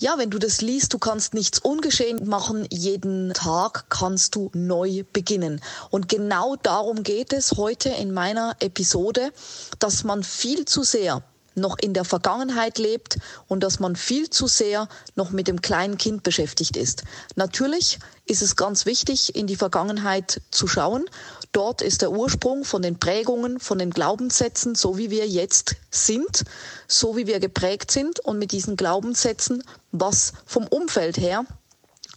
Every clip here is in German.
Ja, wenn du das liest, du kannst nichts ungeschehen machen. Jeden Tag kannst du neu beginnen. Und genau darum geht es heute in meiner Episode, dass man viel zu sehr noch in der Vergangenheit lebt und dass man viel zu sehr noch mit dem kleinen Kind beschäftigt ist. Natürlich ist es ganz wichtig, in die Vergangenheit zu schauen. Dort ist der Ursprung von den Prägungen, von den Glaubenssätzen, so wie wir jetzt sind, so wie wir geprägt sind und mit diesen Glaubenssätzen, was vom Umfeld her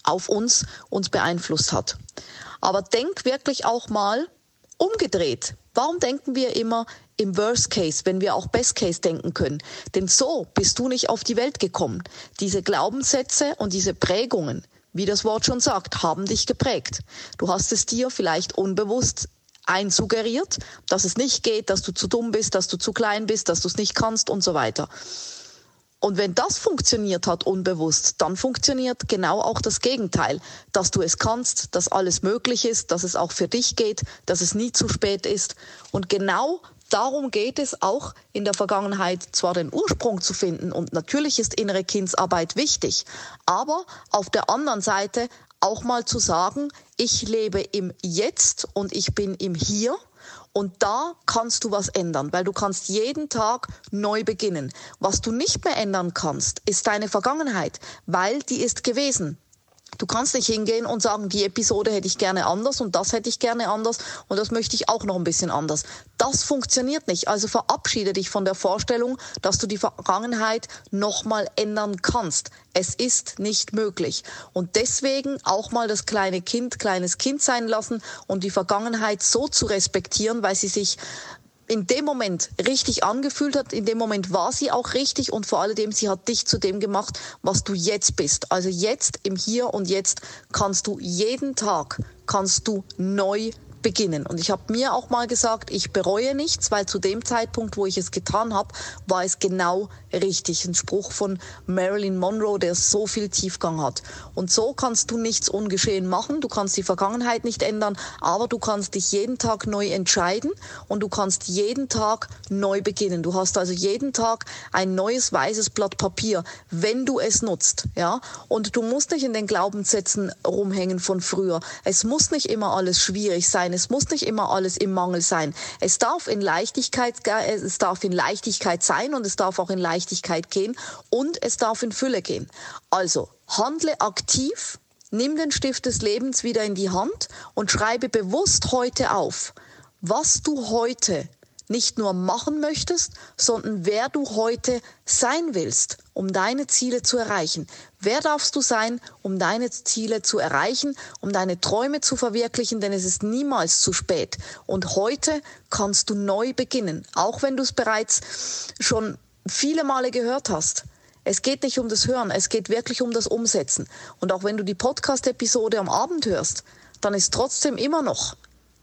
auf uns uns beeinflusst hat. Aber denk wirklich auch mal umgedreht. Warum denken wir immer im Worst Case, wenn wir auch Best Case denken können? Denn so bist du nicht auf die Welt gekommen. Diese Glaubenssätze und diese Prägungen, wie das Wort schon sagt, haben dich geprägt. Du hast es dir vielleicht unbewusst einsuggeriert, dass es nicht geht, dass du zu dumm bist, dass du zu klein bist, dass du es nicht kannst und so weiter. Und wenn das funktioniert hat unbewusst, dann funktioniert genau auch das Gegenteil, dass du es kannst, dass alles möglich ist, dass es auch für dich geht, dass es nie zu spät ist. Und genau darum geht es auch in der Vergangenheit, zwar den Ursprung zu finden und natürlich ist innere Kindsarbeit wichtig, aber auf der anderen Seite auch mal zu sagen, ich lebe im Jetzt und ich bin im Hier und da kannst du was ändern, weil du kannst jeden Tag neu beginnen. Was du nicht mehr ändern kannst, ist deine Vergangenheit, weil die ist gewesen. Du kannst nicht hingehen und sagen, die Episode hätte ich gerne anders und das hätte ich gerne anders und das möchte ich auch noch ein bisschen anders. Das funktioniert nicht. Also verabschiede dich von der Vorstellung, dass du die Vergangenheit nochmal ändern kannst. Es ist nicht möglich. Und deswegen auch mal das kleine Kind kleines Kind sein lassen und die Vergangenheit so zu respektieren, weil sie sich in dem Moment richtig angefühlt hat, in dem Moment war sie auch richtig und vor allem sie hat dich zu dem gemacht, was du jetzt bist. Also jetzt im Hier und Jetzt kannst du jeden Tag kannst du neu beginnen. Und ich habe mir auch mal gesagt, ich bereue nichts, weil zu dem Zeitpunkt, wo ich es getan habe, war es genau richtig. Ein Spruch von Marilyn Monroe, der so viel Tiefgang hat. Und so kannst du nichts ungeschehen machen. Du kannst die Vergangenheit nicht ändern, aber du kannst dich jeden Tag neu entscheiden und du kannst jeden Tag neu beginnen. Du hast also jeden Tag ein neues weißes Blatt Papier, wenn du es nutzt, ja. Und du musst nicht in den Glaubenssätzen rumhängen von früher. Es muss nicht immer alles schwierig sein. Es muss nicht immer alles im Mangel sein. Es darf in Leichtigkeit, es darf in Leichtigkeit sein und es darf auch in Leichtigkeit gehen und es darf in Fülle gehen. Also handle aktiv, nimm den Stift des Lebens wieder in die Hand und schreibe bewusst heute auf, was du heute nicht nur machen möchtest, sondern wer du heute sein willst, um deine Ziele zu erreichen. Wer darfst du sein, um deine Ziele zu erreichen, um deine Träume zu verwirklichen, denn es ist niemals zu spät. Und heute kannst du neu beginnen, auch wenn du es bereits schon viele Male gehört hast. Es geht nicht um das Hören, es geht wirklich um das Umsetzen. Und auch wenn du die Podcast-Episode am Abend hörst, dann ist trotzdem immer noch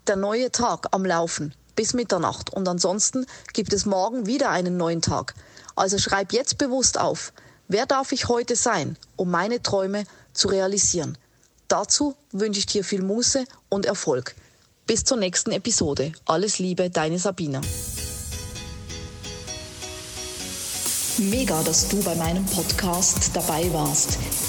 der neue Tag am Laufen bis Mitternacht. Und ansonsten gibt es morgen wieder einen neuen Tag. Also schreib jetzt bewusst auf, wer darf ich heute sein, um meine Träume zu realisieren. Dazu wünsche ich dir viel Muße und Erfolg. Bis zur nächsten Episode. Alles Liebe, deine Sabina. Mega, dass du bei meinem Podcast dabei warst.